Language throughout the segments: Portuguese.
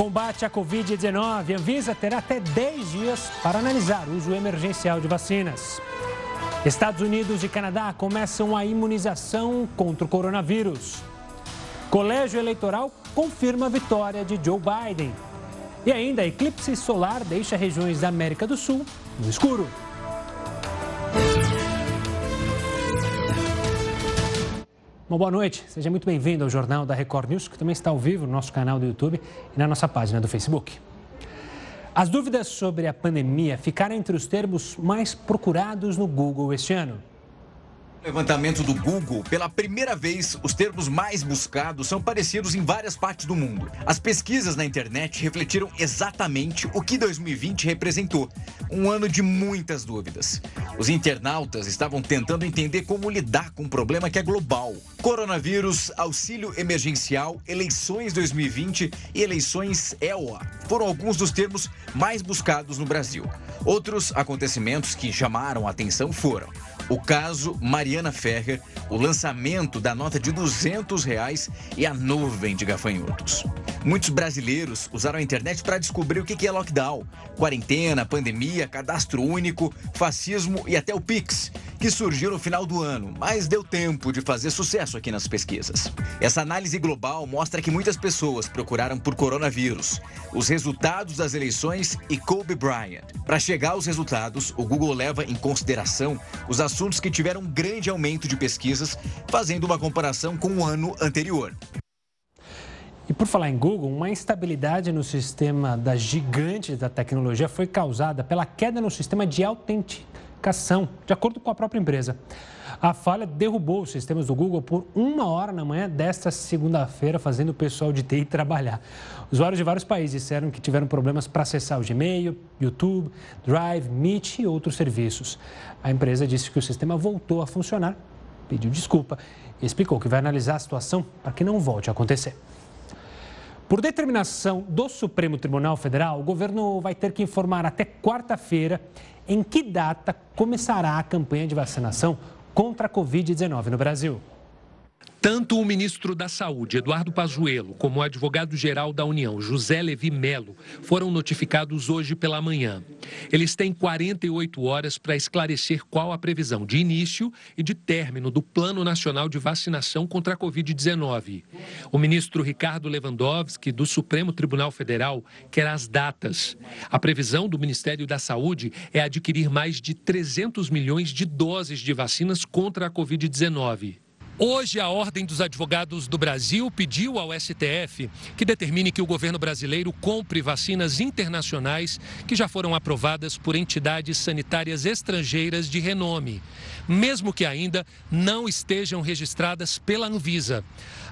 Combate à Covid-19. Anvisa terá até 10 dias para analisar o uso emergencial de vacinas. Estados Unidos e Canadá começam a imunização contra o coronavírus. Colégio Eleitoral confirma a vitória de Joe Biden. E ainda, eclipse solar deixa regiões da América do Sul no escuro. Uma boa noite, seja muito bem-vindo ao Jornal da Record News, que também está ao vivo no nosso canal do YouTube e na nossa página do Facebook. As dúvidas sobre a pandemia ficaram entre os termos mais procurados no Google este ano. Levantamento do Google, pela primeira vez, os termos mais buscados são parecidos em várias partes do mundo. As pesquisas na internet refletiram exatamente o que 2020 representou: um ano de muitas dúvidas. Os internautas estavam tentando entender como lidar com um problema que é global. Coronavírus, auxílio emergencial, eleições 2020 e eleições ELA foram alguns dos termos mais buscados no Brasil. Outros acontecimentos que chamaram a atenção foram o caso Mariana Ferrer, o lançamento da nota de 200 reais e a nuvem de gafanhotos. Muitos brasileiros usaram a internet para descobrir o que é lockdown, quarentena, pandemia, cadastro único, fascismo e até o Pix, que surgiu no final do ano, mas deu tempo de fazer sucesso aqui nas pesquisas. Essa análise global mostra que muitas pessoas procuraram por coronavírus, os resultados das eleições e Kobe Bryant. Para chegar aos resultados, o Google leva em consideração os assuntos assuntos que tiveram um grande aumento de pesquisas, fazendo uma comparação com o ano anterior. E por falar em Google, uma instabilidade no sistema das gigantes da tecnologia foi causada pela queda no sistema de autenticação, de acordo com a própria empresa. A falha derrubou os sistemas do Google por uma hora na manhã desta segunda-feira, fazendo o pessoal de TI trabalhar. Usuários de vários países disseram que tiveram problemas para acessar o Gmail, YouTube, Drive, Meet e outros serviços. A empresa disse que o sistema voltou a funcionar, pediu desculpa e explicou que vai analisar a situação para que não volte a acontecer. Por determinação do Supremo Tribunal Federal, o governo vai ter que informar até quarta-feira em que data começará a campanha de vacinação contra a Covid-19 no Brasil. Tanto o ministro da Saúde, Eduardo Pazuello, como o advogado-geral da União, José Levi Melo, foram notificados hoje pela manhã. Eles têm 48 horas para esclarecer qual a previsão de início e de término do Plano Nacional de Vacinação contra a Covid-19. O ministro Ricardo Lewandowski, do Supremo Tribunal Federal, quer as datas. A previsão do Ministério da Saúde é adquirir mais de 300 milhões de doses de vacinas contra a Covid-19. Hoje, a Ordem dos Advogados do Brasil pediu ao STF que determine que o governo brasileiro compre vacinas internacionais que já foram aprovadas por entidades sanitárias estrangeiras de renome, mesmo que ainda não estejam registradas pela Anvisa.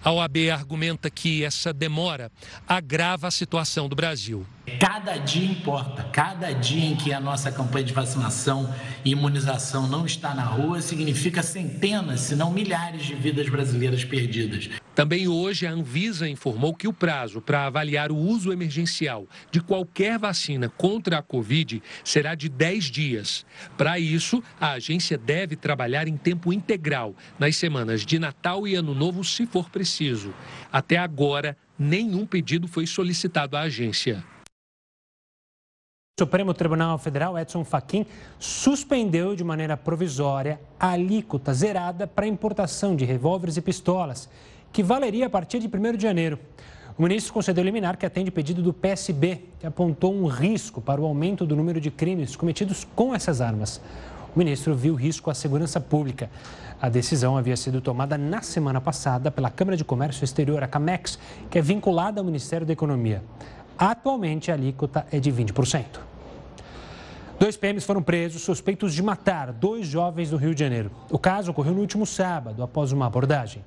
A OAB argumenta que essa demora agrava a situação do Brasil. Cada dia importa. Cada dia em que a nossa campanha de vacinação e imunização não está na rua significa centenas, se não milhares de vidas brasileiras perdidas. Também hoje a Anvisa informou que o prazo para avaliar o uso emergencial de qualquer vacina contra a Covid será de 10 dias. Para isso, a agência deve trabalhar em tempo integral nas semanas de Natal e Ano Novo, se for preciso. Até agora, nenhum pedido foi solicitado à agência. O Supremo Tribunal Federal, Edson Fachin, suspendeu de maneira provisória a alíquota zerada para importação de revólveres e pistolas, que valeria a partir de 1 de janeiro. O ministro concedeu liminar que atende pedido do PSB, que apontou um risco para o aumento do número de crimes cometidos com essas armas. O ministro viu risco à segurança pública. A decisão havia sido tomada na semana passada pela Câmara de Comércio Exterior, a CAMEX, que é vinculada ao Ministério da Economia. Atualmente, a alíquota é de 20%. Dois PMs foram presos suspeitos de matar dois jovens do Rio de Janeiro. O caso ocorreu no último sábado, após uma abordagem.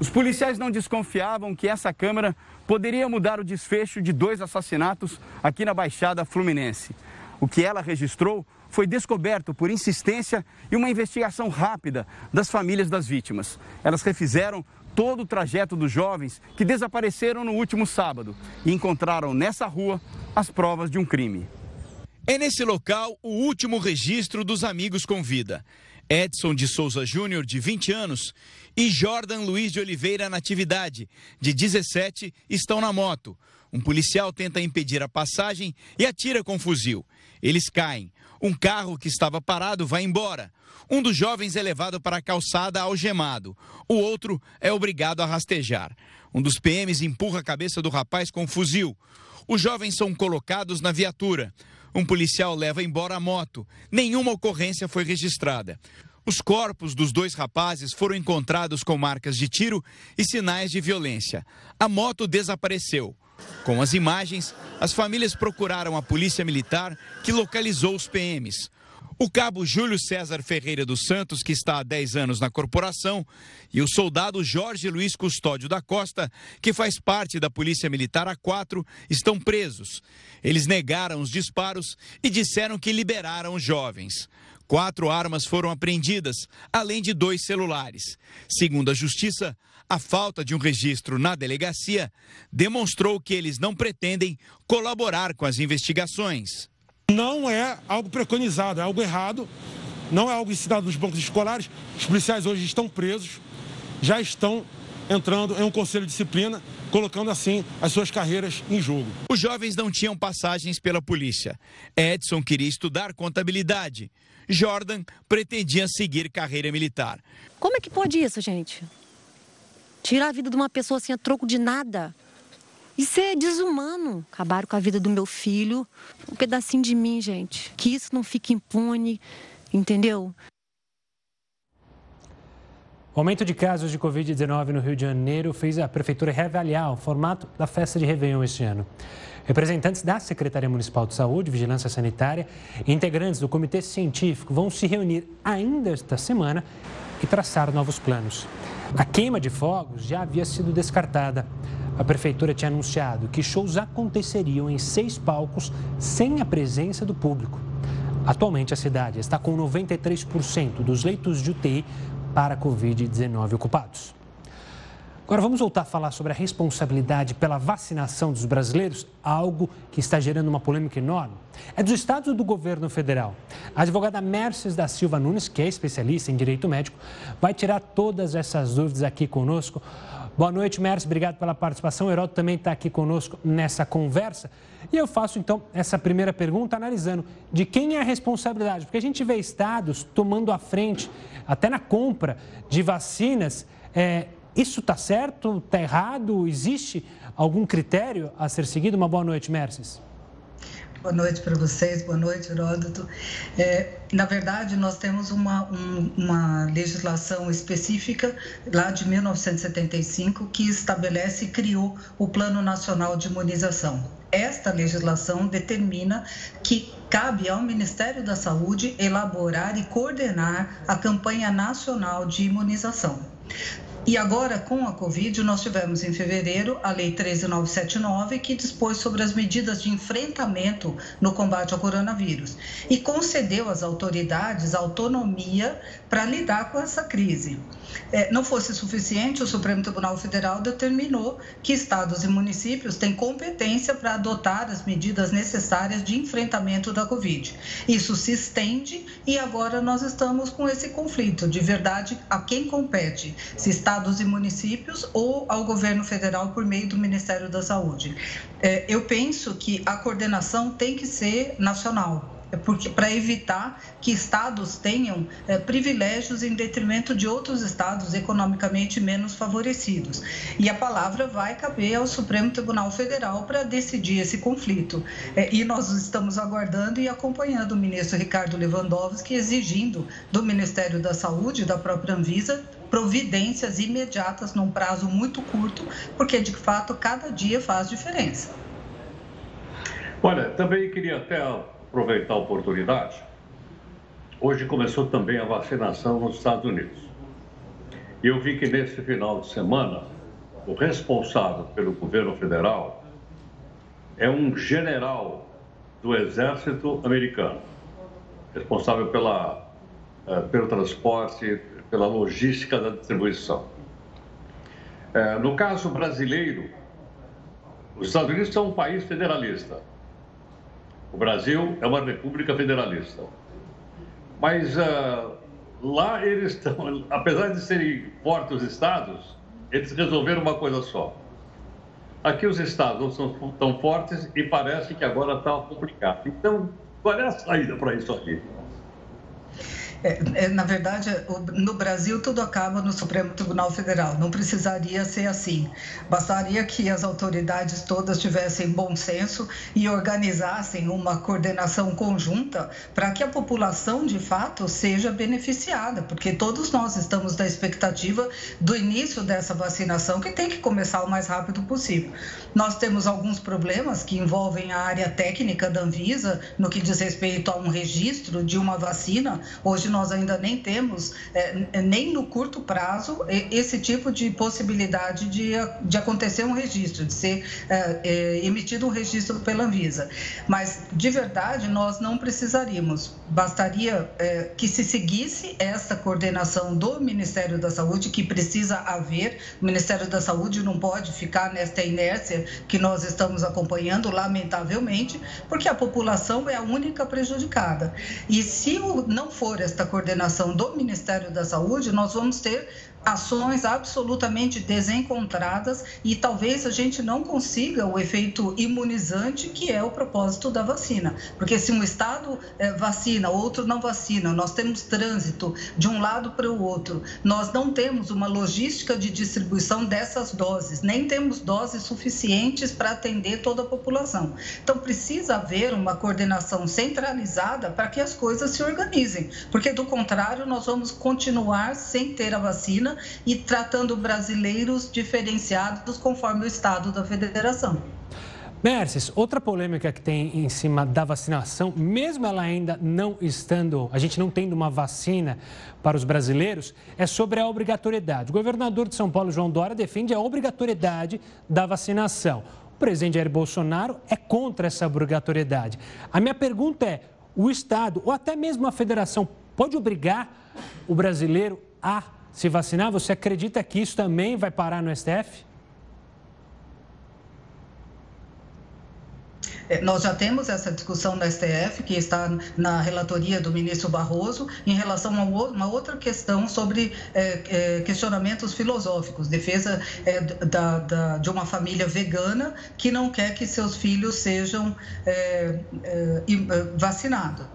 Os policiais não desconfiavam que essa câmera poderia mudar o desfecho de dois assassinatos aqui na Baixada Fluminense. O que ela registrou foi descoberto por insistência e uma investigação rápida das famílias das vítimas. Elas refizeram todo o trajeto dos jovens que desapareceram no último sábado e encontraram nessa rua as provas de um crime. É nesse local o último registro dos amigos com vida. Edson de Souza Júnior, de 20 anos, e Jordan Luiz de Oliveira Natividade, de 17, estão na moto. Um policial tenta impedir a passagem e atira com fuzil. Eles caem. Um carro que estava parado vai embora. Um dos jovens é levado para a calçada algemado. O outro é obrigado a rastejar. Um dos PMs empurra a cabeça do rapaz com um fuzil. Os jovens são colocados na viatura. Um policial leva embora a moto. Nenhuma ocorrência foi registrada. Os corpos dos dois rapazes foram encontrados com marcas de tiro e sinais de violência. A moto desapareceu. Com as imagens, as famílias procuraram a polícia militar que localizou os PMs. O cabo Júlio César Ferreira dos Santos, que está há 10 anos na corporação, e o soldado Jorge Luiz Custódio da Costa, que faz parte da Polícia Militar A4, estão presos. Eles negaram os disparos e disseram que liberaram os jovens. Quatro armas foram apreendidas, além de dois celulares. Segundo a Justiça, a falta de um registro na delegacia demonstrou que eles não pretendem colaborar com as investigações. Não é algo preconizado, é algo errado, não é algo ensinado nos bancos escolares. Os policiais hoje estão presos, já estão entrando em um conselho de disciplina, colocando assim as suas carreiras em jogo. Os jovens não tinham passagens pela polícia. Edson queria estudar contabilidade. Jordan pretendia seguir carreira militar. Como é que pode isso, gente? Tirar a vida de uma pessoa assim a troco de nada. Isso é desumano. Acabaram com a vida do meu filho. Um pedacinho de mim, gente. Que isso não fique impune, entendeu? O aumento de casos de Covid-19 no Rio de Janeiro fez a Prefeitura reavaliar o formato da festa de Réveillon este ano. Representantes da Secretaria Municipal de Saúde, Vigilância Sanitária e integrantes do Comitê Científico vão se reunir ainda esta semana e traçar novos planos. A queima de fogos já havia sido descartada. A prefeitura tinha anunciado que shows aconteceriam em seis palcos sem a presença do público. Atualmente, a cidade está com 93% dos leitos de UTI para a Covid-19 ocupados. Agora vamos voltar a falar sobre a responsabilidade pela vacinação dos brasileiros, algo que está gerando uma polêmica enorme. É dos estados ou do governo federal? A advogada Mercedes da Silva Nunes, que é especialista em direito médico, vai tirar todas essas dúvidas aqui conosco. Boa noite, Mércio. Obrigado pela participação. O Heródoto também está aqui conosco nessa conversa. E eu faço, então, essa primeira pergunta analisando de quem é a responsabilidade. Porque a gente vê estados tomando a frente, até na compra de vacinas. É, isso está certo? Está errado? Existe algum critério a ser seguido? Uma boa noite, Mercedes. Boa noite para vocês, boa noite, Heródoto. É, na verdade, nós temos uma, um, uma legislação específica lá de 1975 que estabelece e criou o Plano Nacional de Imunização. Esta legislação determina que cabe ao Ministério da Saúde elaborar e coordenar a campanha nacional de imunização. E agora, com a Covid, nós tivemos em fevereiro a Lei 13979, que dispôs sobre as medidas de enfrentamento no combate ao coronavírus e concedeu às autoridades autonomia para lidar com essa crise. É, não fosse suficiente, o Supremo Tribunal Federal determinou que estados e municípios têm competência para adotar as medidas necessárias de enfrentamento da Covid. Isso se estende e agora nós estamos com esse conflito de verdade a quem compete, se estados e municípios ou ao governo federal por meio do Ministério da Saúde. É, eu penso que a coordenação tem que ser nacional é porque para evitar que estados tenham é, privilégios em detrimento de outros estados economicamente menos favorecidos. E a palavra vai caber ao Supremo Tribunal Federal para decidir esse conflito. É, e nós estamos aguardando e acompanhando o ministro Ricardo Lewandowski exigindo do Ministério da Saúde, da própria Anvisa, providências imediatas num prazo muito curto, porque de fato cada dia faz diferença. Olha, também queria até aproveitar a oportunidade. Hoje começou também a vacinação nos Estados Unidos. E eu vi que nesse final de semana, o responsável pelo governo federal é um general do exército americano, responsável pela, eh, pelo transporte, pela logística da distribuição. Eh, no caso brasileiro, os Estados Unidos são um país federalista. O Brasil é uma república federalista. Mas uh, lá eles estão, apesar de serem fortes os estados, eles resolveram uma coisa só. Aqui os estados não são tão fortes e parece que agora está complicado. Então, qual é a saída para isso aqui? É, é, na verdade, no Brasil tudo acaba no Supremo Tribunal Federal. Não precisaria ser assim. Bastaria que as autoridades todas tivessem bom senso e organizassem uma coordenação conjunta para que a população, de fato, seja beneficiada, porque todos nós estamos na expectativa do início dessa vacinação, que tem que começar o mais rápido possível. Nós temos alguns problemas que envolvem a área técnica da Anvisa, no que diz respeito a um registro de uma vacina. Hoje nós ainda nem temos, é, nem no curto prazo, esse tipo de possibilidade de, de acontecer um registro, de ser é, é, emitido um registro pela Anvisa. Mas, de verdade, nós não precisaríamos. Bastaria é, que se seguisse essa coordenação do Ministério da Saúde, que precisa haver. O Ministério da Saúde não pode ficar nesta inércia que nós estamos acompanhando, lamentavelmente, porque a população é a única prejudicada. E se não for esta coordenação do Ministério da Saúde, nós vamos ter ações absolutamente desencontradas e talvez a gente não consiga o efeito imunizante que é o propósito da vacina. Porque se um estado é, vacina, outro não vacina, nós temos trânsito de um lado para o outro, nós não temos uma logística de distribuição dessas doses, nem temos doses suficientes para atender toda a população. Então precisa haver uma coordenação centralizada para que as coisas se organizem, porque do contrário nós vamos continuar sem ter a vacina e tratando brasileiros diferenciados conforme o estado da federação. Merces, outra polêmica que tem em cima da vacinação, mesmo ela ainda não estando, a gente não tendo uma vacina para os brasileiros, é sobre a obrigatoriedade. O governador de São Paulo, João Dória, defende a obrigatoriedade da vacinação. O presidente Jair Bolsonaro é contra essa obrigatoriedade. A minha pergunta é: o Estado ou até mesmo a federação pode obrigar o brasileiro a se vacinar, você acredita que isso também vai parar no STF? É, nós já temos essa discussão no STF, que está na relatoria do ministro Barroso, em relação a uma outra questão sobre é, é, questionamentos filosóficos, defesa é, da, da, de uma família vegana que não quer que seus filhos sejam é, vacinados.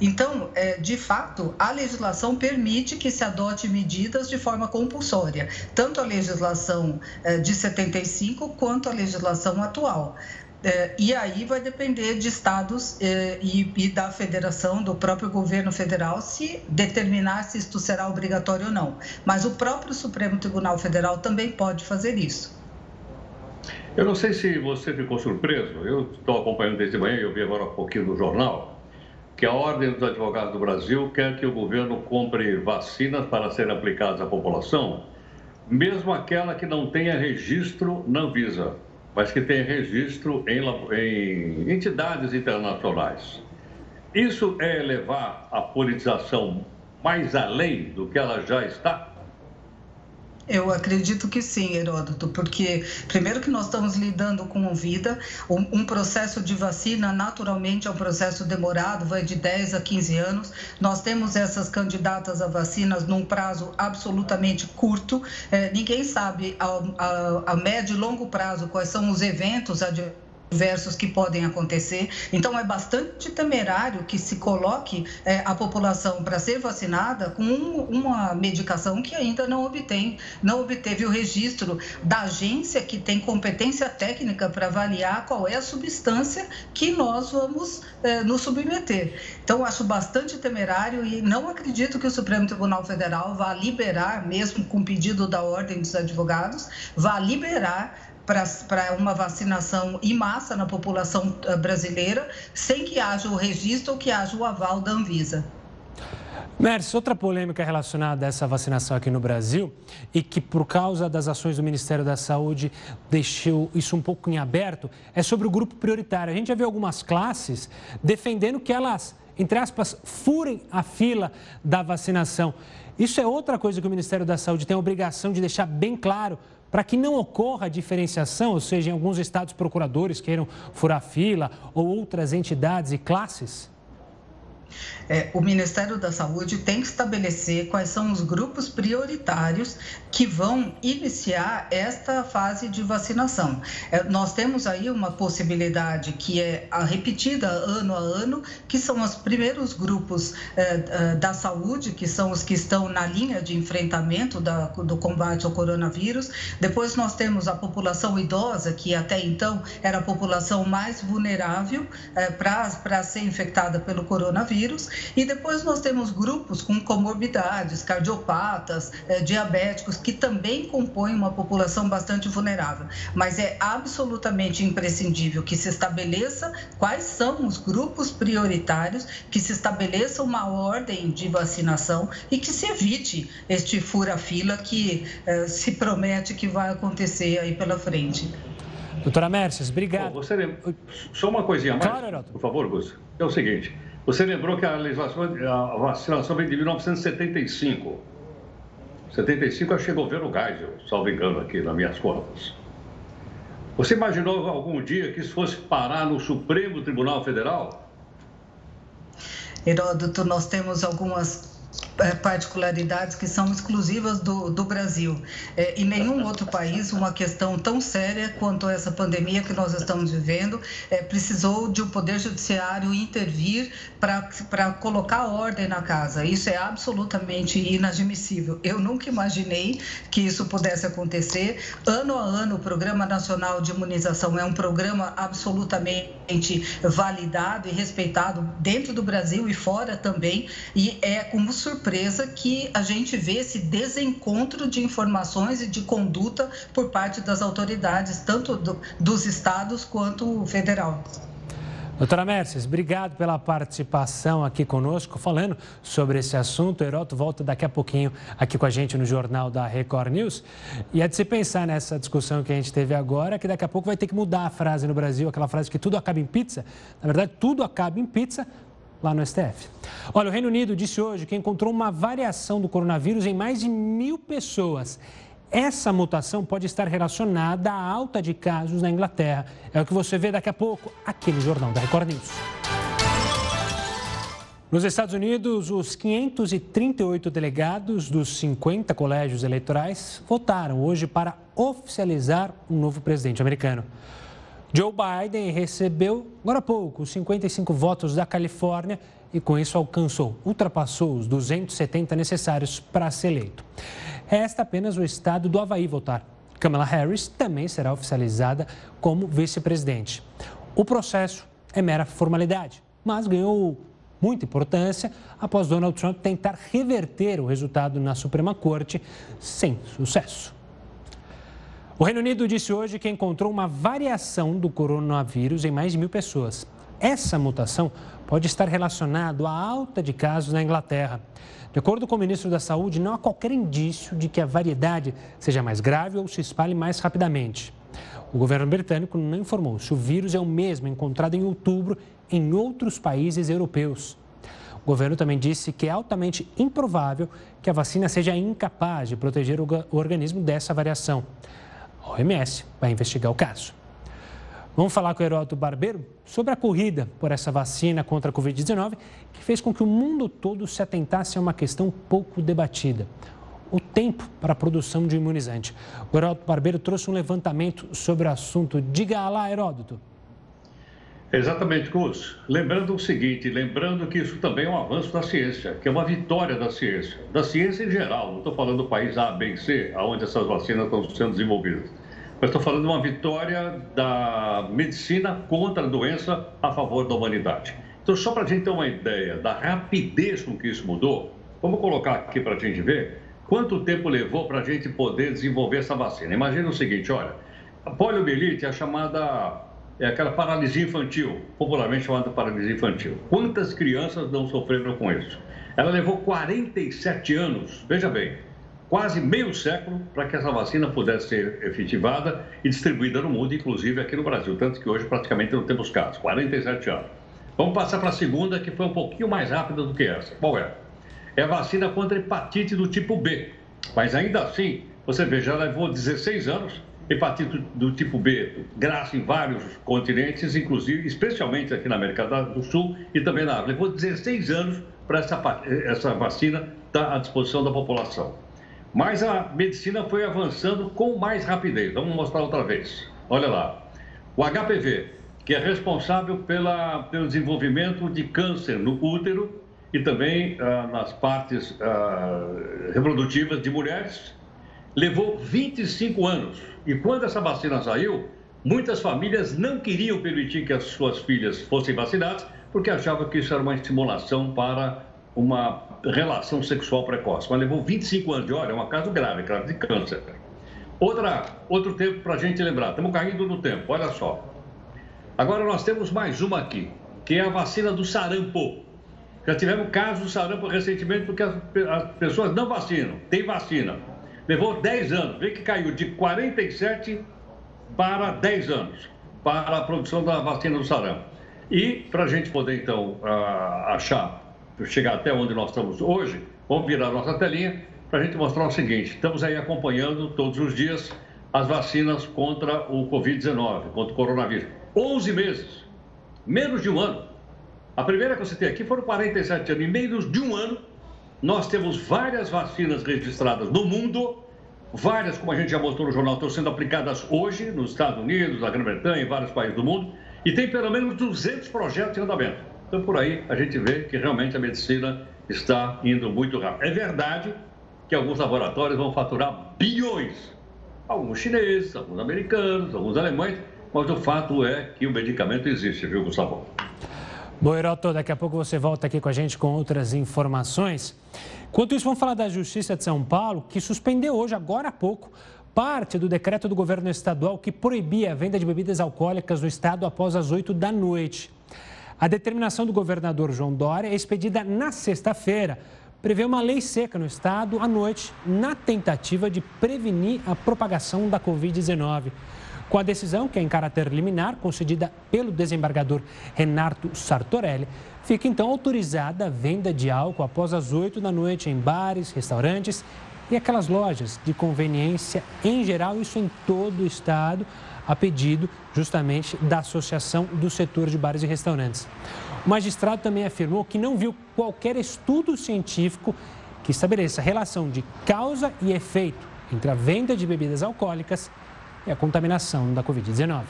Então, é, de fato, a legislação permite que se adote medidas de forma compulsória, tanto a legislação é, de 75 quanto a legislação atual. É, e aí vai depender de estados e, e, da federação, do próprio governo federal, se determinar se isto será obrigatório ou não. Mas o próprio Supremo Tribunal Federal também pode fazer isso. Eu não sei se você ficou surpreso, eu estou acompanhando desde manhã, eu vi agora um pouquinho no jornal, que a Ordem dos Advogados do Brasil quer que o governo compre vacinas para serem aplicadas à população, mesmo aquela que não tenha registro na Anvisa, mas que tenha registro em, em entidades internacionais. Isso é levar a politização mais além do que ela já está? Eu acredito que sim, Heródoto, porque primeiro que nós estamos lidando com vida, um, processo de vacina naturalmente é um processo demorado, vai de 10 a 15 anos. Nós temos essas candidatas a vacinas num prazo absolutamente curto. É, ninguém sabe a, a, a médio e longo prazo quais são os eventos diversos que podem acontecer. Então, é bastante temerário que se coloque é, a população para ser vacinada com um, uma medicação que ainda não obtém, não obteve o registro da agência que tem competência técnica para avaliar qual é a substância que nós vamos é, nos submeter. Então, acho bastante temerário e não acredito que o Supremo Tribunal Federal vá liberar, mesmo com pedido da Ordem dos Advogados, vá liberar para uma vacinação em massa na população eh, brasileira, sem que haja o registro ou que haja o aval da Anvisa. Mércio, outra polêmica relacionada a essa vacinação aqui no Brasil e que, por causa das ações do Ministério da Saúde, deixou isso um pouco em aberto, é sobre o grupo prioritário. A gente já viu algumas classes defendendo que elas, entre aspas, furem a fila da vacinação. Isso é outra coisa que o Ministério da Saúde tem a obrigação de deixar bem claro para que não ocorra diferenciação, ou seja, em alguns estados procuradores queiram furar fila ou outras entidades e classes? É, o Ministério da Saúde tem que estabelecer quais são os grupos prioritários que vão iniciar esta fase de vacinação. É, nós temos aí uma possibilidade que é repetida ano a ano, que são os primeiros grupos é, é da saúde, que são os que estão na linha de enfrentamento da, do combate ao coronavírus. Depois nós temos a população idosa, que até então era a população mais vulnerável é, para ser infectada pelo coronavírus. E depois nós temos grupos com comorbidades, cardiopatas, eh, diabéticos, que também compõem uma população bastante vulnerável. Mas é absolutamente imprescindível que se estabeleça quais são os grupos prioritários, que se estabeleça uma ordem de vacinação e que se evite este fura-fila que eh, se promete que vai acontecer aí pela frente. Doutora Merces, obrigado. Bom, você... Só uma coisinha mais, claro, por favor, Gus. É o seguinte, você lembrou que a legislação, a vacinação vem de 1975. 75 eu achei governo Geisel, salvo engano aqui nas minhas contas. Você imaginou algum dia que isso fosse parar no Supremo Tribunal Federal? Heródoto, nós temos algumas particularidades que são exclusivas do, do Brasil. É, em nenhum outro país, uma questão tão séria quanto essa pandemia que nós estamos vivendo é, precisou de o um Poder Judiciário intervir para colocar ordem na casa. Isso é absolutamente inadmissível. Eu nunca imaginei que isso pudesse acontecer. Ano a ano, o Programa Nacional de Imunização é um programa absolutamente validado e respeitado dentro do Brasil e fora também, e é como surpresa que a gente vê esse desencontro de informações e de conduta por parte das autoridades, tanto do, dos estados quanto federal. Doutora Mercedes, obrigado pela participação aqui conosco, falando sobre esse assunto. O Heroto volta daqui a pouquinho aqui com a gente no Jornal da Record News. E é de se pensar nessa discussão que a gente teve agora, que daqui a pouco vai ter que mudar a frase no Brasil, aquela frase que tudo acaba em pizza. Na verdade, tudo acaba em pizza, lá no STF. Olha, o Reino Unido disse hoje que encontrou uma variação do coronavírus em mais de mil pessoas. Essa mutação pode estar relacionada à alta de casos na Inglaterra. É o que você vê daqui a pouco aqui no Jornal da Record News. Nos Estados Unidos, os 538 delegados dos 50 colégios eleitorais votaram hoje para oficializar um novo presidente americano. Joe Biden recebeu, agora há pouco, os 55 votos da Califórnia e com isso alcançou, ultrapassou os 270 necessários para ser eleito. Resta apenas o estado do Havaí votar. Kamala Harris também será oficializada como vice-presidente. O processo é mera formalidade, mas ganhou muita importância após Donald Trump tentar reverter o resultado na Suprema Corte sem sucesso. O Reino Unido disse hoje que encontrou uma variação do coronavírus em mais de mil pessoas. Essa mutação pode estar relacionada à alta de casos na Inglaterra. De acordo com o ministro da Saúde, não há qualquer indício de que a variedade seja mais grave ou se espalhe mais rapidamente. O governo britânico não informou se o vírus é o mesmo encontrado em outubro em outros países europeus. O governo também disse que é altamente improvável que a vacina seja incapaz de proteger o organismo dessa variação. A OMS vai investigar o caso. Vamos falar com o Heródoto Barbeiro sobre a corrida por essa vacina contra a Covid-19, que fez com que o mundo todo se atentasse a uma questão pouco debatida: o tempo para a produção de imunizante. O Heródoto Barbeiro trouxe um levantamento sobre o assunto. Diga lá, Heródoto. Exatamente, Cus. Lembrando o seguinte, lembrando que isso também é um avanço da ciência, que é uma vitória da ciência, da ciência em geral. Não estou falando do país A, B e C, onde essas vacinas estão sendo desenvolvidas. Mas estou falando de uma vitória da medicina contra a doença a favor da humanidade. Então, só para a gente ter uma ideia da rapidez com que isso mudou, vamos colocar aqui para a gente ver quanto tempo levou para a gente poder desenvolver essa vacina. Imagina o seguinte, olha, a poliomielite é a chamada é aquela paralisia infantil, popularmente chamada paralisia infantil. Quantas crianças não sofreram com isso? Ela levou 47 anos, veja bem, quase meio século para que essa vacina pudesse ser efetivada e distribuída no mundo, inclusive aqui no Brasil, tanto que hoje praticamente não temos casos, 47 anos. Vamos passar para a segunda, que foi um pouquinho mais rápida do que essa. Qual é? É a vacina contra hepatite do tipo B. Mas ainda assim, você vê, já levou 16 anos hepatite do tipo B, graça em vários continentes, inclusive, especialmente aqui na América do Sul e também na África. Levou 16 anos para essa, essa vacina estar à disposição da população. Mas a medicina foi avançando com mais rapidez. Vamos mostrar outra vez. Olha lá. O HPV, que é responsável pela, pelo desenvolvimento de câncer no útero e também ah, nas partes ah, reprodutivas de mulheres, levou 25 anos. E quando essa vacina saiu, muitas famílias não queriam permitir que as suas filhas fossem vacinadas, porque achavam que isso era uma estimulação para uma relação sexual precoce. Mas levou 25 anos de, olha, é um caso grave, caso de câncer. Outra, outro tempo para a gente lembrar, estamos caindo no tempo, olha só. Agora nós temos mais uma aqui, que é a vacina do sarampo. Já tivemos casos do sarampo recentemente porque as, as pessoas não vacinam, tem vacina. Levou 10 anos, vê que caiu de 47 para 10 anos para a produção da vacina do sarampo. E para a gente poder então achar, chegar até onde nós estamos hoje, vamos virar nossa telinha para a gente mostrar o seguinte: estamos aí acompanhando todos os dias as vacinas contra o Covid-19, contra o coronavírus. 11 meses, menos de um ano. A primeira que você tem aqui foram 47 anos. Em menos de um ano, nós temos várias vacinas registradas no mundo, várias, como a gente já mostrou no jornal, estão sendo aplicadas hoje nos Estados Unidos, na Grã-Bretanha, em vários países do mundo, e tem pelo menos 200 projetos em andamento. Então, por aí, a gente vê que realmente a medicina está indo muito rápido. É verdade que alguns laboratórios vão faturar bilhões. Alguns chineses, alguns americanos, alguns alemães, mas o fato é que o medicamento existe, viu, Gustavo? Bom, Heroto, daqui a pouco você volta aqui com a gente com outras informações. Enquanto isso, vamos falar da Justiça de São Paulo, que suspendeu hoje, agora há pouco, parte do decreto do governo estadual que proibia a venda de bebidas alcoólicas no estado após as 8 da noite. A determinação do governador João Dória é expedida na sexta-feira. Prevê uma lei seca no estado à noite, na tentativa de prevenir a propagação da Covid-19. Com a decisão, que é em caráter liminar, concedida pelo desembargador Renato Sartorelli, fica então autorizada a venda de álcool após as 8 da noite em bares, restaurantes e aquelas lojas de conveniência em geral, isso em todo o estado, a pedido justamente da Associação do Setor de Bares e Restaurantes. O magistrado também afirmou que não viu qualquer estudo científico que estabeleça relação de causa e efeito entre a venda de bebidas alcoólicas e a contaminação da Covid-19.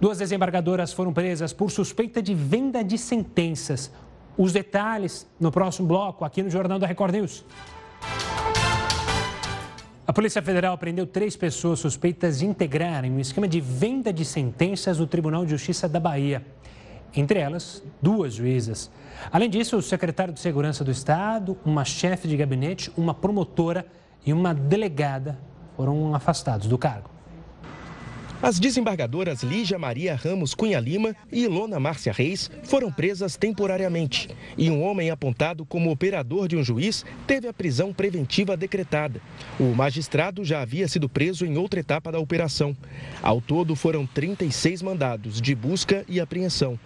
Duas desembargadoras foram presas por suspeita de venda de sentenças. Os detalhes no próximo bloco, aqui no Jornal da Record News. A Polícia Federal prendeu três pessoas suspeitas de integrarem um esquema de venda de sentenças no Tribunal de Justiça da Bahia. Entre elas, duas juízas. Além disso, o secretário de Segurança do Estado, uma chefe de gabinete, uma promotora e uma delegada foram afastados do cargo. As desembargadoras Lígia Maria Ramos Cunha Lima e Ilona Márcia Reis foram presas temporariamente. E um homem apontado como operador de um juiz teve a prisão preventiva decretada. O magistrado já havia sido preso em outra etapa da operação. Ao todo, foram 36 mandados de busca e apreensão.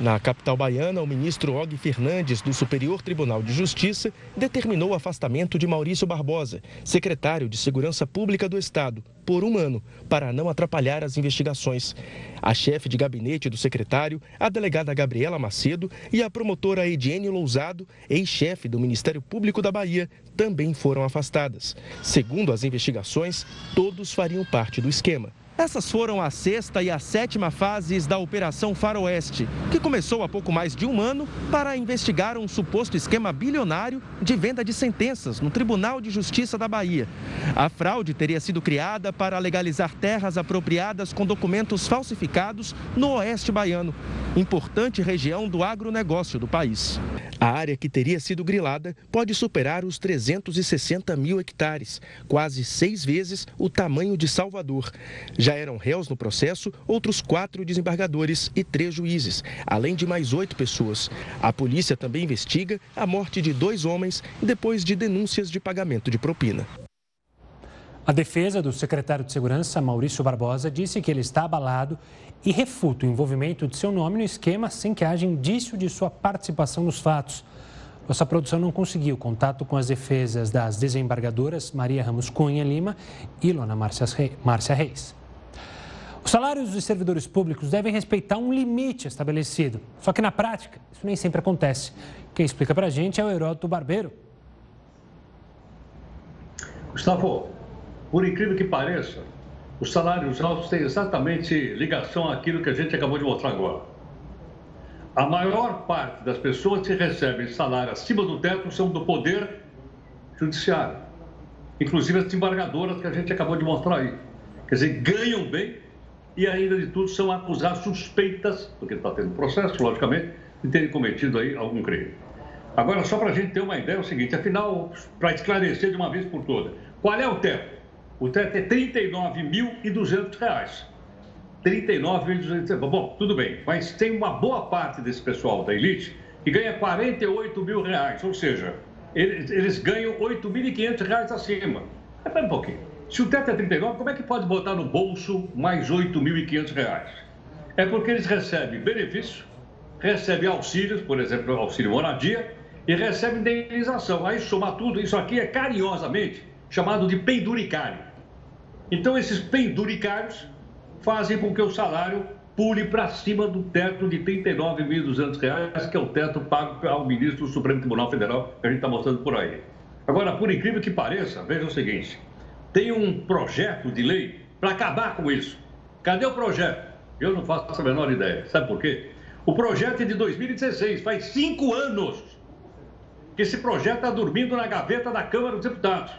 Na capital baiana, o ministro Og Fernandes, do Superior Tribunal de Justiça, determinou o afastamento de Maurício Barbosa, secretário de Segurança Pública do Estado, por um ano, para não atrapalhar as investigações. A chefe de gabinete do secretário, a delegada Gabriela Macedo e a promotora Ediene Lousado, ex-chefe do Ministério Público da Bahia, também foram afastadas. Segundo as investigações, todos fariam parte do esquema. Essas foram a sexta e a sétima fases da Operação Faroeste, que começou há pouco mais de um ano para investigar um suposto esquema bilionário de venda de sentenças no Tribunal de Justiça da Bahia. A fraude teria sido criada para legalizar terras apropriadas com documentos falsificados no Oeste Baiano, importante região do agronegócio do país. A área que teria sido grilada pode superar os 360 mil hectares, quase seis vezes o tamanho de Salvador. Já eram réus no processo outros quatro desembargadores e três juízes, além de mais oito pessoas. A polícia também investiga a morte de dois homens depois de denúncias de pagamento de propina. A defesa do secretário de Segurança, Maurício Barbosa, disse que ele está abalado e refuta o envolvimento de seu nome no esquema sem que haja indício de sua participação nos fatos. Nossa produção não conseguiu contato com as defesas das desembargadoras Maria Ramos Cunha Lima e Lona Márcia Reis. Os salários dos servidores públicos devem respeitar um limite estabelecido. Só que na prática, isso nem sempre acontece. Quem explica para a gente é o Heródoto Barbeiro. Gustavo, por incrível que pareça, os salários altos têm exatamente ligação àquilo que a gente acabou de mostrar agora. A maior parte das pessoas que recebem salário acima do teto são do poder judiciário, inclusive as desembargadoras que a gente acabou de mostrar aí. Quer dizer, ganham bem e ainda de tudo são acusadas suspeitas, porque está tendo processo, logicamente, de terem cometido aí algum crime. Agora, só para a gente ter uma ideia, é o seguinte, afinal, para esclarecer de uma vez por todas, qual é o teto? O teto é R$ 39.200. 39.200. Bom, tudo bem, mas tem uma boa parte desse pessoal da elite que ganha 48 mil reais, ou seja, eles, eles ganham 8.500 reais acima. Espera um pouquinho. Se o teto é 39, como é que pode botar no bolso mais 8.500 reais? É porque eles recebem benefício, recebem auxílios, por exemplo, auxílio moradia, e recebem indenização. Aí soma tudo, isso aqui é carinhosamente chamado de penduricário. Então, esses penduricários fazem com que o salário pule para cima do teto de R$ 39.200, que é o teto pago ao ministro do Supremo Tribunal Federal, que a gente está mostrando por aí. Agora, por incrível que pareça, veja o seguinte: tem um projeto de lei para acabar com isso. Cadê o projeto? Eu não faço a menor ideia. Sabe por quê? O projeto é de 2016, faz cinco anos que esse projeto está dormindo na gaveta da Câmara dos Deputados.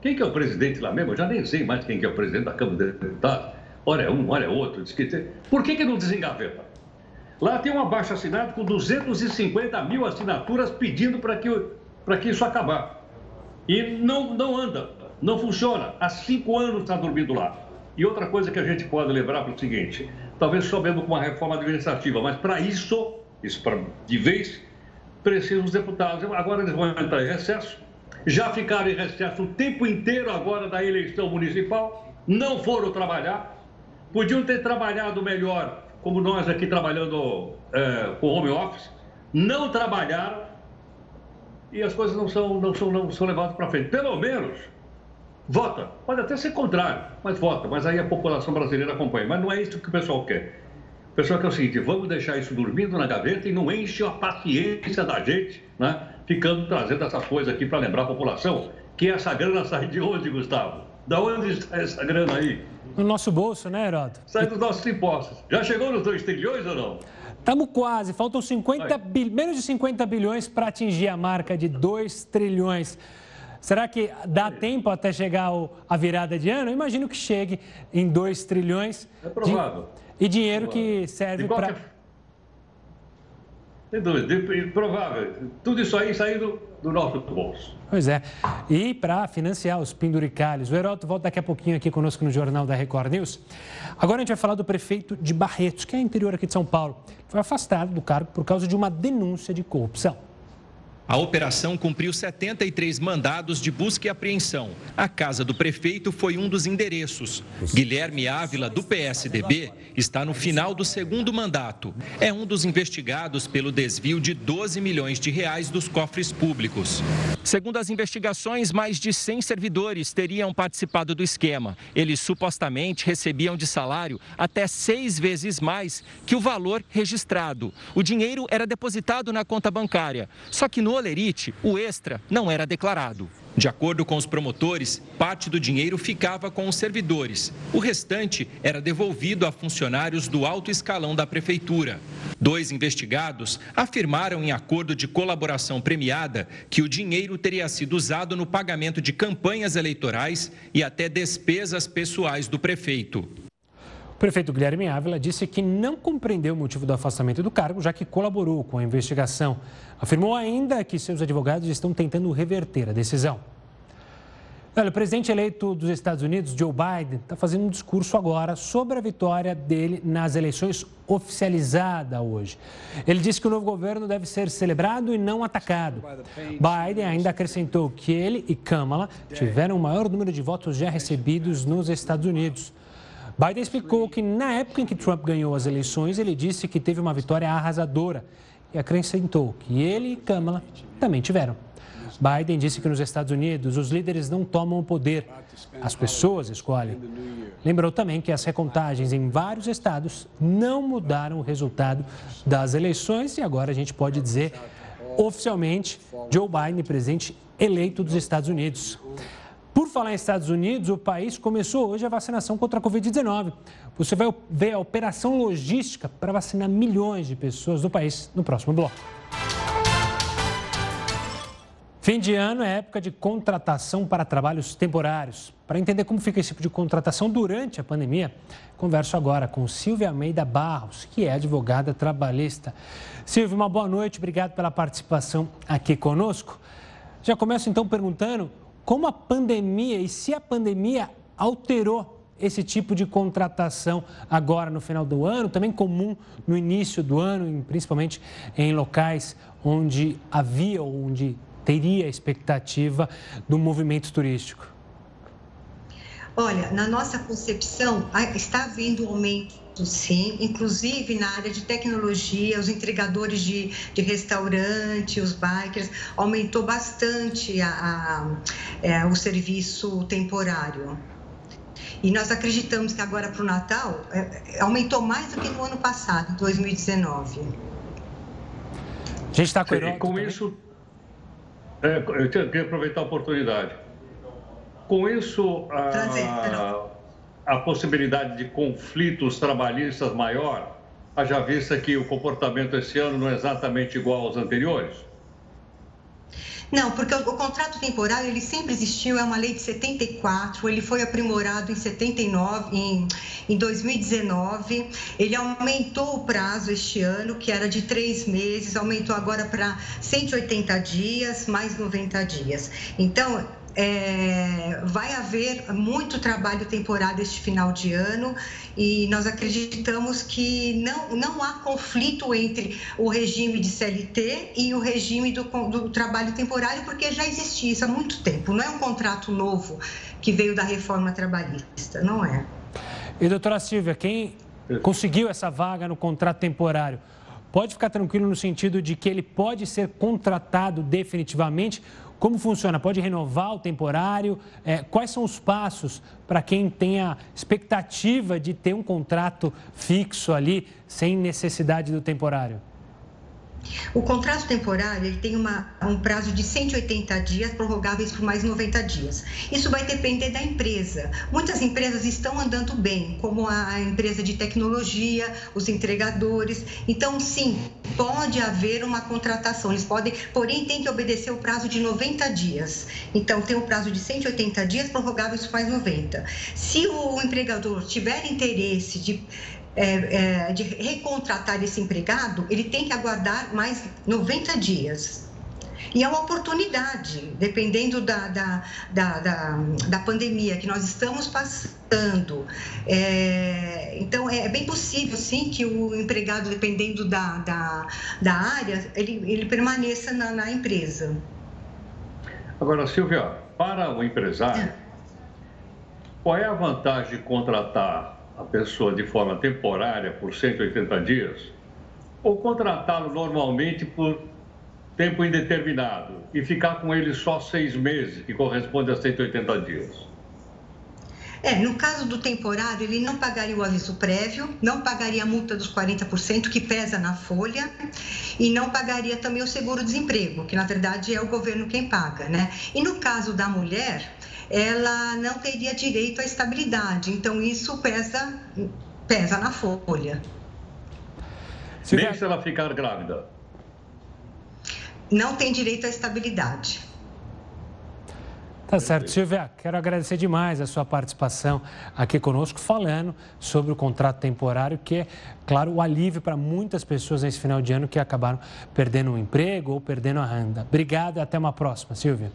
Quem que é o presidente lá mesmo? Eu já nem sei mais quem que é o presidente da Câmara dos Deputados. Ora é um, ora é outro. Por que, que não desengaveta? Lá tem um abaixo assinado com 250 mil assinaturas pedindo para que, que isso acabar. E não, não anda. Não funciona. Há cinco anos está dormindo lá. E outra coisa que a gente pode lembrar para o seguinte: talvez só mesmo com uma reforma administrativa, mas para isso, isso para de vez, precisam os deputados. Agora eles vão entrar em recesso. Já ficaram em recesso o tempo inteiro agora da eleição municipal, não foram trabalhar. Podiam ter trabalhado melhor, como nós aqui trabalhando é, com home office, não trabalharam e as coisas não são, não são, não são levadas para frente. Pelo menos Vota. Pode até ser contrário, mas vota. Mas aí a população brasileira acompanha. Mas não é isso que o pessoal quer. O pessoal quer o seguinte: vamos deixar isso dormindo na gaveta e não enche a paciência da gente, né? Ficando trazendo essa coisa aqui para lembrar a população que essa grana sai de onde, Gustavo? Da onde está essa grana aí? No nosso bolso, né, Heroto? Sai dos nossos impostos. Já chegou nos 2 trilhões ou não? Estamos quase, faltam 50 bil... menos de 50 bilhões para atingir a marca de 2 trilhões. Será que dá tempo até chegar a virada de ano? Eu imagino que chegue em 2 trilhões. É provável. De, e dinheiro que serve para. Sem dúvida, provável. Tudo isso aí saindo do nosso bolso. Pois é. E para financiar os penduricalhos, o Heroto volta daqui a pouquinho aqui conosco no Jornal da Record News. Agora a gente vai falar do prefeito de Barretos, que é interior aqui de São Paulo. Foi afastado do cargo por causa de uma denúncia de corrupção. A operação cumpriu 73 mandados de busca e apreensão. A casa do prefeito foi um dos endereços. Guilherme Ávila, do PSDB, está no final do segundo mandato. É um dos investigados pelo desvio de 12 milhões de reais dos cofres públicos. Segundo as investigações, mais de 100 servidores teriam participado do esquema. Eles supostamente recebiam de salário até seis vezes mais que o valor registrado. O dinheiro era depositado na conta bancária. Só que no no Olerite, o extra não era declarado. De acordo com os promotores, parte do dinheiro ficava com os servidores. O restante era devolvido a funcionários do alto escalão da prefeitura. Dois investigados afirmaram em acordo de colaboração premiada que o dinheiro teria sido usado no pagamento de campanhas eleitorais e até despesas pessoais do prefeito prefeito Guilherme Ávila disse que não compreendeu o motivo do afastamento do cargo, já que colaborou com a investigação. Afirmou ainda que seus advogados estão tentando reverter a decisão. Olha, o presidente eleito dos Estados Unidos, Joe Biden, está fazendo um discurso agora sobre a vitória dele nas eleições oficializada hoje. Ele disse que o novo governo deve ser celebrado e não atacado. Biden ainda acrescentou que ele e Kamala tiveram o maior número de votos já recebidos nos Estados Unidos. Biden explicou que na época em que Trump ganhou as eleições, ele disse que teve uma vitória arrasadora e acrescentou que ele e Kamala também tiveram. Biden disse que nos Estados Unidos os líderes não tomam o poder, as pessoas escolhem. Lembrou também que as recontagens em vários estados não mudaram o resultado das eleições e agora a gente pode dizer oficialmente Joe Biden presidente eleito dos Estados Unidos. Por falar em Estados Unidos, o país começou hoje a vacinação contra a Covid-19. Você vai ver a operação logística para vacinar milhões de pessoas do país no próximo bloco. Fim de ano é época de contratação para trabalhos temporários. Para entender como fica esse tipo de contratação durante a pandemia, converso agora com Silvia Almeida Barros, que é advogada trabalhista. Silvia, uma boa noite, obrigado pela participação aqui conosco. Já começo então perguntando como a pandemia e se a pandemia alterou esse tipo de contratação agora no final do ano, também comum no início do ano, principalmente em locais onde havia ou onde teria expectativa do movimento turístico? Olha, na nossa concepção, está havendo um aumento sim, inclusive na área de tecnologia, os entregadores de, de restaurante, os bikers, aumentou bastante a, a, é, o serviço temporário. E nós acreditamos que agora para o Natal é, aumentou mais do que no ano passado, 2019. A gente está com, com isso, é, eu queria aproveitar a oportunidade. Com isso, a, a possibilidade de conflitos trabalhistas maior, haja vista que o comportamento esse ano não é exatamente igual aos anteriores? Não, porque o, contrato temporário ele sempre existiu, é uma lei de 74, ele foi aprimorado em 79, em, em 2019, ele aumentou o prazo este ano, que era de três meses, aumentou agora para 180 dias, mais 90 dias. Então, é, vai haver muito trabalho temporário este final de ano e nós acreditamos que não, não há conflito entre o regime de CLT e o regime do, do trabalho temporário, porque já existia isso há muito tempo. Não é um contrato novo que veio da reforma trabalhista, não é. E doutora Silvia, quem conseguiu essa vaga no contrato temporário, pode ficar tranquilo no sentido de que ele pode ser contratado definitivamente como funciona? Pode renovar o temporário? É, quais são os passos para quem tem a expectativa de ter um contrato fixo ali, sem necessidade do temporário? O contrato temporário ele tem uma, um prazo de 180 dias, prorrogáveis por mais 90 dias. Isso vai depender da empresa. Muitas empresas estão andando bem, como a empresa de tecnologia, os entregadores. Então, sim, pode haver uma contratação. Eles podem, porém, tem que obedecer o prazo de 90 dias. Então, tem o prazo de 180 dias, prorrogáveis por mais 90. Se o empregador tiver interesse de é, é, de recontratar esse empregado, ele tem que aguardar mais 90 dias. E é uma oportunidade, dependendo da, da, da, da, da pandemia que nós estamos passando. É, então, é bem possível, sim, que o empregado, dependendo da, da, da área, ele, ele permaneça na, na empresa. Agora, Silvia, para o empresário, é. qual é a vantagem de contratar a pessoa de forma temporária por 180 dias, ou contratá-lo normalmente por tempo indeterminado e ficar com ele só seis meses, que corresponde a 180 dias. É, no caso do temporário, ele não pagaria o aviso prévio, não pagaria a multa dos 40% que pesa na folha e não pagaria também o seguro-desemprego, que na verdade é o governo quem paga, né? E no caso da mulher, ela não teria direito à estabilidade. Então, isso pesa, pesa na folha. Nem se ela ficar grávida. Não tem direito à estabilidade. Tá certo, Silvia. Quero agradecer demais a sua participação aqui conosco, falando sobre o contrato temporário, que é, claro, o alívio para muitas pessoas nesse final de ano que acabaram perdendo o emprego ou perdendo a renda. Obrigado e até uma próxima, Silvia.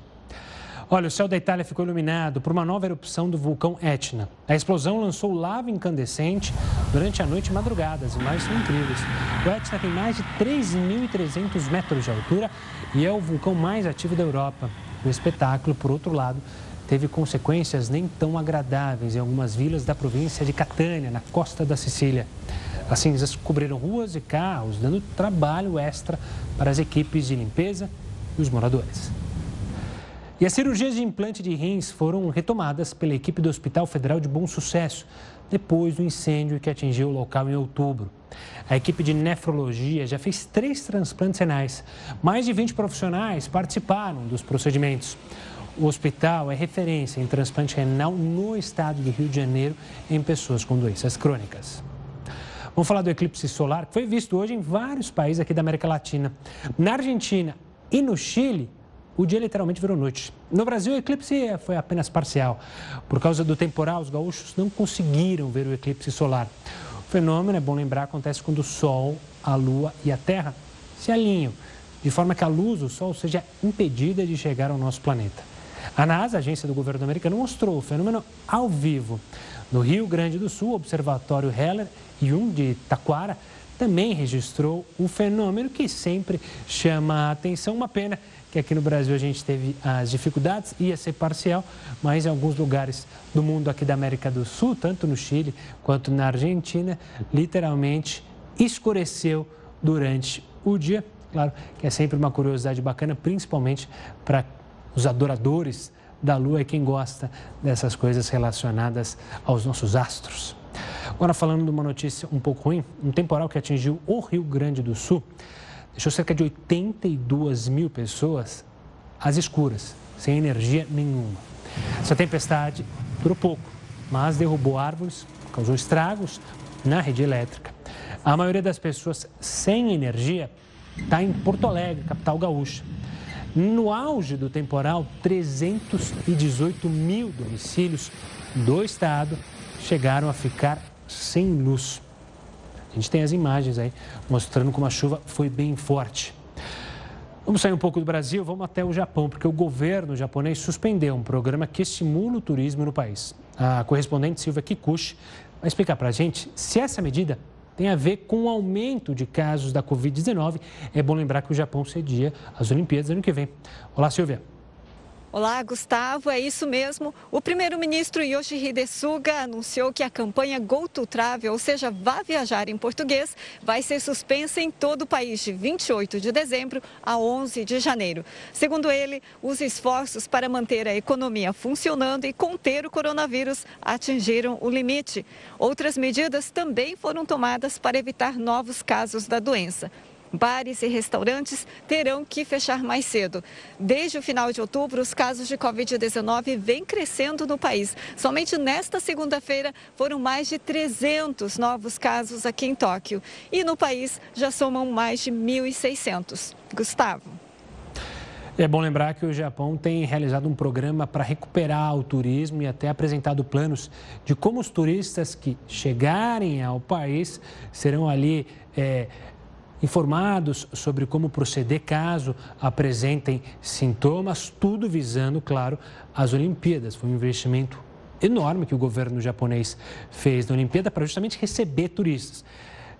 Olha, o céu da Itália ficou iluminado por uma nova erupção do vulcão Etna. A explosão lançou lava incandescente durante a noite e madrugada. As imagens são incríveis. O Etna tem mais de 3.300 metros de altura e é o vulcão mais ativo da Europa. O espetáculo, por outro lado, teve consequências nem tão agradáveis em algumas vilas da província de Catânia, na costa da Sicília. As cinzas cobriram ruas e carros, dando trabalho extra para as equipes de limpeza e os moradores. E as cirurgias de implante de rins foram retomadas pela equipe do Hospital Federal de Bom Sucesso, depois do incêndio que atingiu o local em outubro. A equipe de nefrologia já fez três transplantes renais. Mais de 20 profissionais participaram dos procedimentos. O hospital é referência em transplante renal no estado do Rio de Janeiro em pessoas com doenças crônicas. Vamos falar do eclipse solar, que foi visto hoje em vários países aqui da América Latina. Na Argentina e no Chile, o dia literalmente virou noite. No Brasil, o eclipse foi apenas parcial. Por causa do temporal, os gaúchos não conseguiram ver o eclipse solar. O fenômeno, é bom lembrar, acontece quando o Sol, a Lua e a Terra se alinham, de forma que a luz do Sol seja impedida de chegar ao nosso planeta. A NASA, a agência do governo americano, mostrou o fenômeno ao vivo. No Rio Grande do Sul, o Observatório Heller e um de Taquara também registrou o fenômeno que sempre chama a atenção. Uma pena que aqui no Brasil a gente teve as dificuldades, ia ser parcial, mas em alguns lugares do mundo aqui da América do Sul, tanto no Chile quanto na Argentina, literalmente escureceu durante o dia. Claro que é sempre uma curiosidade bacana, principalmente para os adoradores da Lua e quem gosta dessas coisas relacionadas aos nossos astros. Agora, falando de uma notícia um pouco ruim, um temporal que atingiu o Rio Grande do Sul deixou cerca de 82 mil pessoas às escuras, sem energia nenhuma. Essa tempestade durou pouco, mas derrubou árvores, causou estragos na rede elétrica. A maioria das pessoas sem energia está em Porto Alegre, capital gaúcha. No auge do temporal, 318 mil domicílios do estado chegaram a ficar sem luz. Gente tem as imagens aí mostrando como a chuva foi bem forte. Vamos sair um pouco do Brasil, vamos até o Japão, porque o governo japonês suspendeu um programa que estimula o turismo no país. A correspondente Silvia Kikuchi vai explicar para a gente se essa medida tem a ver com o aumento de casos da Covid-19. É bom lembrar que o Japão cedia as Olimpíadas ano que vem. Olá, Silvia. Olá, Gustavo. É isso mesmo. O primeiro-ministro Yoshihide Suga anunciou que a campanha Go to Travel, ou seja, vá viajar em português, vai ser suspensa em todo o país de 28 de dezembro a 11 de janeiro. Segundo ele, os esforços para manter a economia funcionando e conter o coronavírus atingiram o limite. Outras medidas também foram tomadas para evitar novos casos da doença bares e restaurantes terão que fechar mais cedo. Desde o final de outubro, os casos de Covid-19 vêm crescendo no país. Somente nesta segunda-feira foram mais de 300 novos casos aqui em Tóquio. E no país já somam mais de 1.600. Gustavo. É bom lembrar que o Japão tem realizado um programa para recuperar o turismo e até apresentado planos de como os turistas que chegarem ao país serão ali é, informados sobre como proceder caso apresentem sintomas, tudo visando, claro, as Olimpíadas. Foi um investimento enorme que o governo japonês fez na Olimpíada para justamente receber turistas.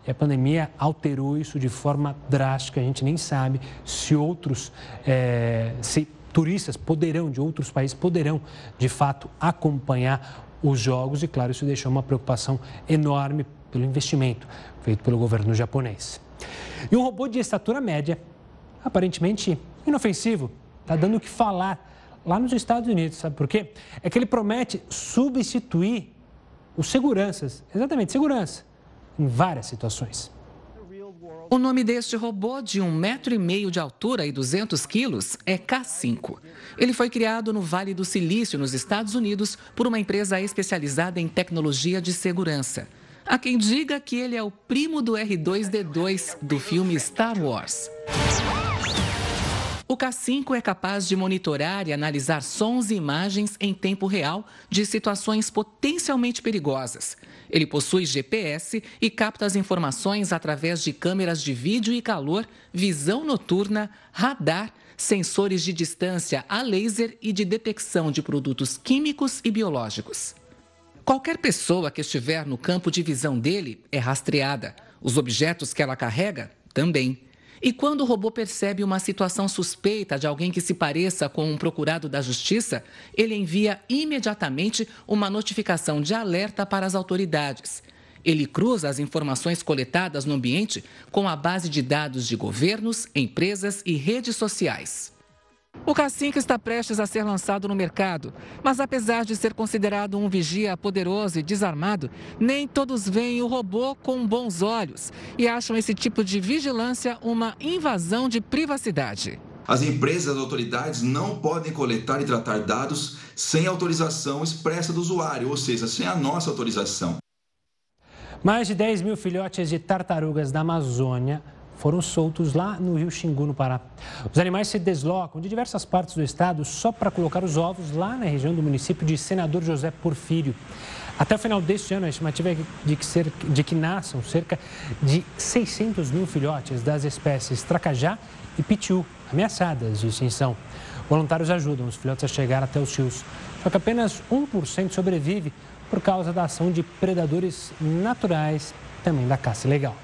E a pandemia alterou isso de forma drástica. A gente nem sabe se outros, é, se turistas poderão, de outros países, poderão de fato acompanhar os jogos. E claro, isso deixou uma preocupação enorme pelo investimento feito pelo governo japonês. E um robô de estatura média, aparentemente inofensivo, está dando o que falar lá nos Estados Unidos. Sabe por quê? É que ele promete substituir os seguranças, exatamente, segurança, em várias situações. O nome deste robô, de um metro e meio de altura e 200 quilos, é K5. Ele foi criado no Vale do Silício, nos Estados Unidos, por uma empresa especializada em tecnologia de segurança. Há quem diga que ele é o primo do R2D2 do filme Star Wars. O K5 é capaz de monitorar e analisar sons e imagens em tempo real de situações potencialmente perigosas. Ele possui GPS e capta as informações através de câmeras de vídeo e calor, visão noturna, radar, sensores de distância a laser e de detecção de produtos químicos e biológicos. Qualquer pessoa que estiver no campo de visão dele é rastreada. Os objetos que ela carrega também. E quando o robô percebe uma situação suspeita de alguém que se pareça com um procurado da justiça, ele envia imediatamente uma notificação de alerta para as autoridades. Ele cruza as informações coletadas no ambiente com a base de dados de governos, empresas e redes sociais. O K5 está prestes a ser lançado no mercado, mas apesar de ser considerado um vigia poderoso e desarmado, nem todos veem o robô com bons olhos e acham esse tipo de vigilância uma invasão de privacidade. As empresas e as autoridades não podem coletar e tratar dados sem autorização expressa do usuário, ou seja, sem a nossa autorização. Mais de 10 mil filhotes de tartarugas da Amazônia foram soltos lá no rio Xingu, no Pará. Os animais se deslocam de diversas partes do estado só para colocar os ovos lá na região do município de Senador José Porfírio. Até o final deste ano, a estimativa é de que, cerca, de que nasçam cerca de 600 mil filhotes das espécies tracajá e pitiu, ameaçadas de extinção. Voluntários ajudam os filhotes a chegar até os rios. Só que apenas 1% sobrevive por causa da ação de predadores naturais, também da caça ilegal.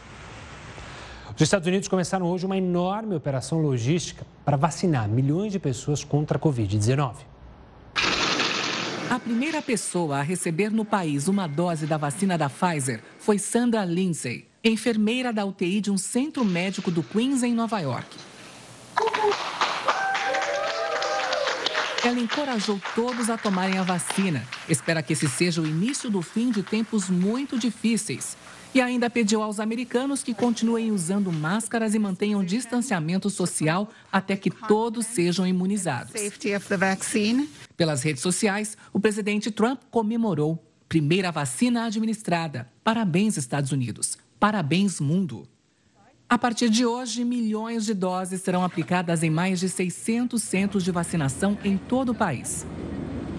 Os Estados Unidos começaram hoje uma enorme operação logística para vacinar milhões de pessoas contra a Covid-19. A primeira pessoa a receber no país uma dose da vacina da Pfizer foi Sandra Lindsay, enfermeira da UTI de um centro médico do Queens, em Nova York. Ela encorajou todos a tomarem a vacina. Espera que esse seja o início do fim de tempos muito difíceis. E ainda pediu aos americanos que continuem usando máscaras e mantenham distanciamento social até que todos sejam imunizados. Pelas redes sociais, o presidente Trump comemorou. Primeira vacina administrada. Parabéns, Estados Unidos. Parabéns, mundo. A partir de hoje, milhões de doses serão aplicadas em mais de 600 centros de vacinação em todo o país.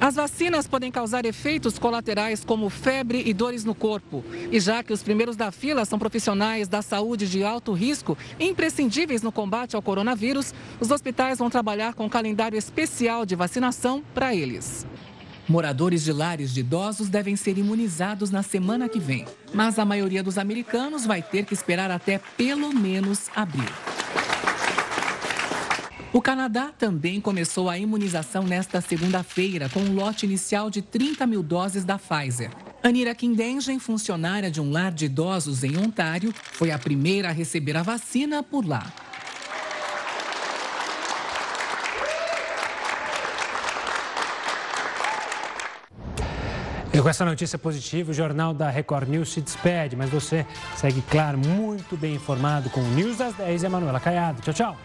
As vacinas podem causar efeitos colaterais como febre e dores no corpo. E já que os primeiros da fila são profissionais da saúde de alto risco, imprescindíveis no combate ao coronavírus, os hospitais vão trabalhar com um calendário especial de vacinação para eles. Moradores de lares de idosos devem ser imunizados na semana que vem, mas a maioria dos americanos vai ter que esperar até pelo menos abril. O Canadá também começou a imunização nesta segunda-feira, com um lote inicial de 30 mil doses da Pfizer. Anira Kindengen, funcionária de um lar de idosos em Ontário, foi a primeira a receber a vacina por lá. E com essa notícia positiva, o Jornal da Record News se despede, mas você segue, claro, muito bem informado com o News das 10 e a Manuela Caiado. Tchau, tchau.